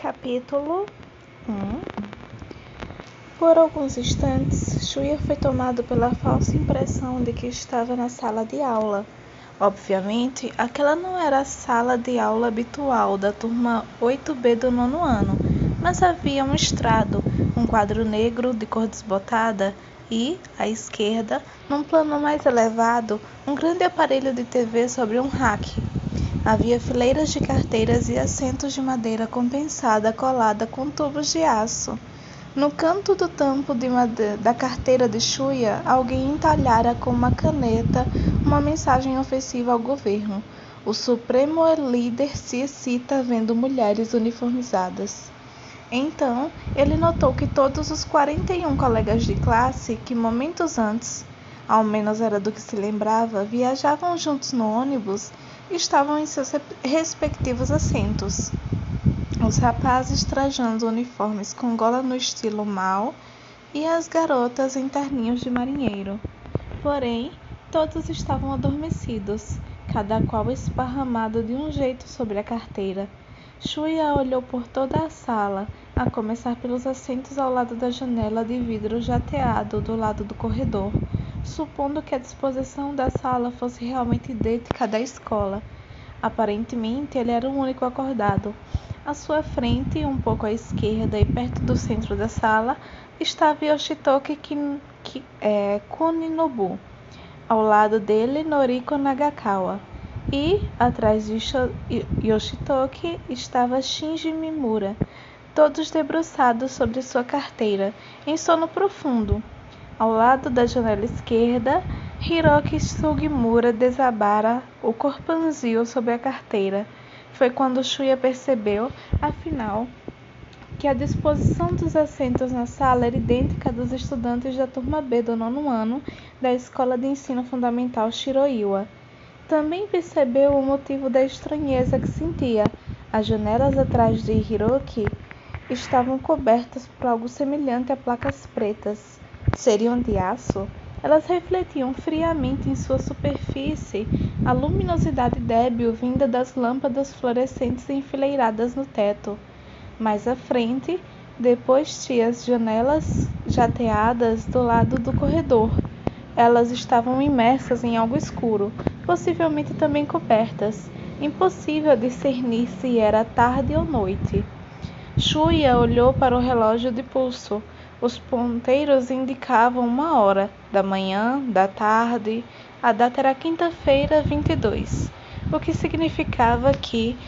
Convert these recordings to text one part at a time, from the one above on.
Capítulo 1 Por alguns instantes, Shuya foi tomado pela falsa impressão de que estava na sala de aula. Obviamente, aquela não era a sala de aula habitual da turma 8B do nono ano, mas havia um estrado, um quadro negro de cor desbotada e, à esquerda, num plano mais elevado, um grande aparelho de TV sobre um rack. Havia fileiras de carteiras e assentos de madeira compensada colada com tubos de aço. No canto do tampo madeira, da carteira de Chuia, alguém entalhara com uma caneta uma mensagem ofensiva ao governo. O supremo líder se excita vendo mulheres uniformizadas. Então, ele notou que todos os 41 colegas de classe que momentos antes, ao menos era do que se lembrava, viajavam juntos no ônibus estavam em seus respectivos assentos. Os rapazes trajando uniformes com gola no estilo mal e as garotas em terninhos de marinheiro. Porém, todos estavam adormecidos, cada qual esparramado de um jeito sobre a carteira. Shuya olhou por toda a sala, a começar pelos assentos ao lado da janela de vidro jateado do lado do corredor supondo que a disposição da sala fosse realmente idêntica à da escola. Aparentemente, ele era o único acordado. À sua frente, um pouco à esquerda e perto do centro da sala, estava Yoshitoki Kin, Ki, é, Kuninobu. Ao lado dele, Noriko Nagakawa. E, atrás de Yoshitoki, estava Shinji Mimura, todos debruçados sobre sua carteira, em sono profundo. Ao lado da janela esquerda, Hiroki Sugimura desabara o corpanzil sobre a carteira. Foi quando Shuya percebeu, afinal, que a disposição dos assentos na sala era idêntica dos estudantes da turma B do nono ano da Escola de Ensino Fundamental Shiroiwa. Também percebeu o motivo da estranheza que sentia. As janelas atrás de Hiroki estavam cobertas por algo semelhante a placas pretas seriam de aço, elas refletiam friamente em sua superfície a luminosidade débil vinda das lâmpadas fluorescentes enfileiradas no teto. Mais à frente, depois tinha as janelas jateadas do lado do corredor. Elas estavam imersas em algo escuro, possivelmente também cobertas. Impossível discernir se era tarde ou noite. Shuya olhou para o relógio de pulso. Os ponteiros indicavam uma hora, da manhã, da tarde, a data era quinta-feira 22, o que significava que,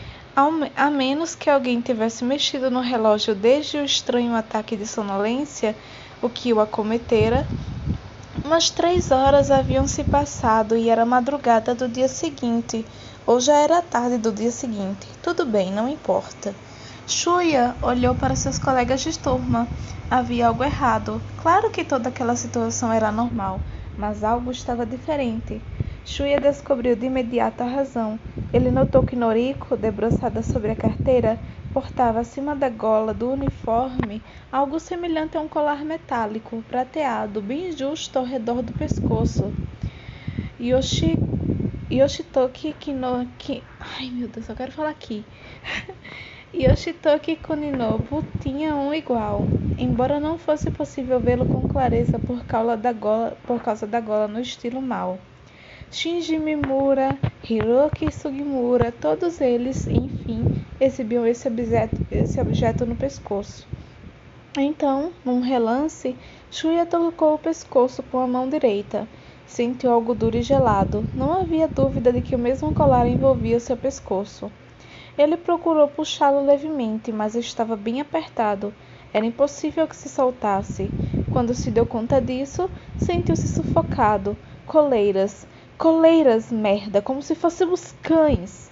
a menos que alguém tivesse mexido no relógio desde o estranho ataque de sonolência, o que o acometera, umas três horas haviam se passado e era madrugada do dia seguinte, ou já era tarde do dia seguinte. Tudo bem, não importa. Shuya olhou para seus colegas de turma. Havia algo errado. Claro que toda aquela situação era normal, mas algo estava diferente. Shuya descobriu de imediato a razão. Ele notou que Noriko, debruçada sobre a carteira, portava acima da gola do uniforme algo semelhante a um colar metálico, prateado, bem justo ao redor do pescoço. Yoshi, Yoshitoki Kino... Ki, ai meu Deus, eu quero falar aqui. Yoshitoki Kuninobu tinha um igual, embora não fosse possível vê-lo com clareza por causa, da gola, por causa da gola no estilo mal. Shinji Mimura, Hiroki Sugimura, todos eles, enfim, exibiam esse objeto, esse objeto no pescoço. Então, num relance, Shuya tocou o pescoço com a mão direita. Sentiu algo duro e gelado. Não havia dúvida de que o mesmo colar envolvia seu pescoço. Ele procurou puxá-lo levemente, mas estava bem apertado. Era impossível que se soltasse. Quando se deu conta disso, sentiu-se sufocado. Coleiras, coleiras, merda, como se fôssemos cães.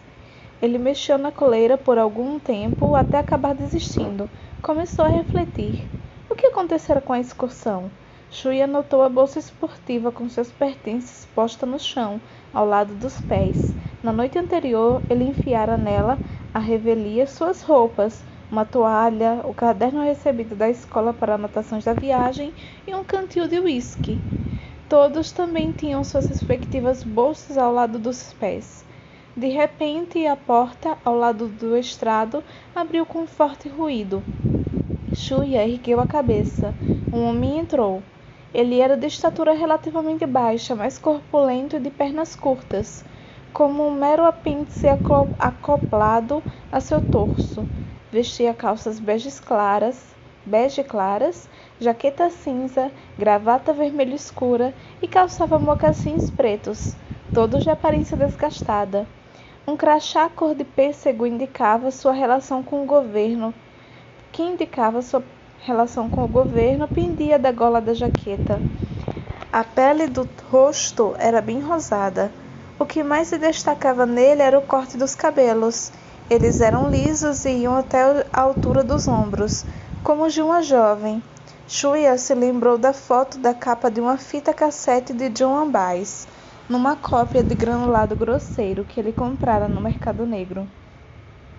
Ele mexeu na coleira por algum tempo até acabar desistindo. Começou a refletir. O que acontecera com a excursão? Shuya notou a bolsa esportiva com seus pertences posta no chão, ao lado dos pés. Na noite anterior, ele enfiara nela a revelia suas roupas, uma toalha, o caderno recebido da escola para anotações da viagem e um cantil de uísque. Todos também tinham suas respectivas bolsas ao lado dos pés. De repente, a porta, ao lado do estrado, abriu com um forte ruído. Shuya ergueu a cabeça. Um homem entrou. Ele era de estatura relativamente baixa, mas corpulento e de pernas curtas, como um mero apêndice acoplado a seu torso. Vestia calças beges claras, bege claras, jaqueta cinza, gravata vermelha escura e calçava mocassins pretos, todos de aparência desgastada. Um crachá cor de pêssego indicava sua relação com o governo, que indicava sua relação com o governo pendia da gola da jaqueta. A pele do rosto era bem rosada. O que mais se destacava nele era o corte dos cabelos. Eles eram lisos e iam até a altura dos ombros, como os de uma jovem. Shuya se lembrou da foto da capa de uma fita cassete de John Ambais, numa cópia de granulado grosseiro que ele comprara no mercado negro.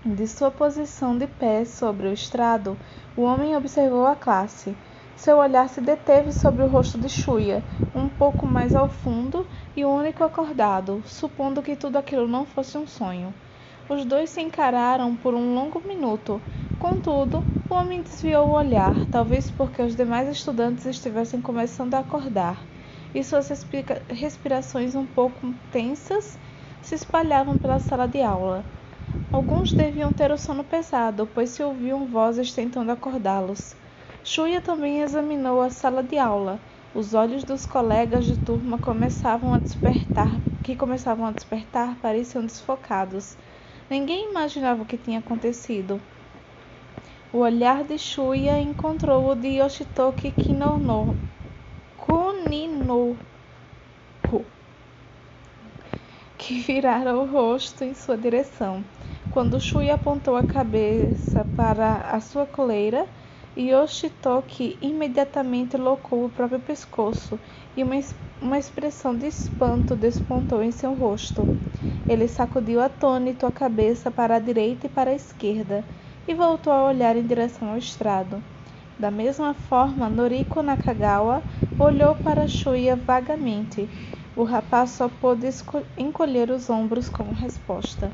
De sua posição de pé sobre o estrado, o homem observou a classe. Seu olhar se deteve sobre o rosto de Shuya, um pouco mais ao fundo e o único acordado, supondo que tudo aquilo não fosse um sonho. Os dois se encararam por um longo minuto. Contudo, o homem desviou o olhar, talvez porque os demais estudantes estivessem começando a acordar, e suas respirações um pouco tensas se espalhavam pela sala de aula. Alguns deviam ter o sono pesado, pois se ouviam vozes tentando acordá-los. Shuya também examinou a sala de aula. Os olhos dos colegas de turma começavam a despertar, que começavam a despertar, pareciam desfocados. Ninguém imaginava o que tinha acontecido. O olhar de Shuya encontrou o de Yoshitoki Kinono, Kuninoku, que virara o rosto em sua direção. Quando Shui apontou a cabeça para a sua coleira, Yoshitoki imediatamente locou o próprio pescoço e uma, uma expressão de espanto despontou em seu rosto. Ele sacudiu atônito a cabeça para a direita e para a esquerda e voltou a olhar em direção ao estrado. Da mesma forma, Noriko Nakagawa olhou para Shuya vagamente. O rapaz só pôde encolher os ombros como resposta.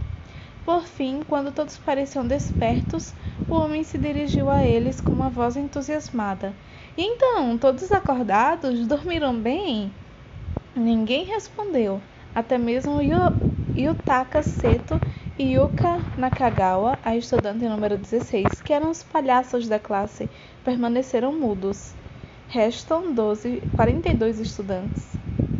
Por fim, quando todos pareciam despertos, o homem se dirigiu a eles com uma voz entusiasmada. E então, todos acordados? Dormiram bem? Ninguém respondeu. Até mesmo Yutaka Seto e Yuka Nakagawa, a estudante número 16, que eram os palhaços da classe, permaneceram mudos. Restam 12, 42 estudantes.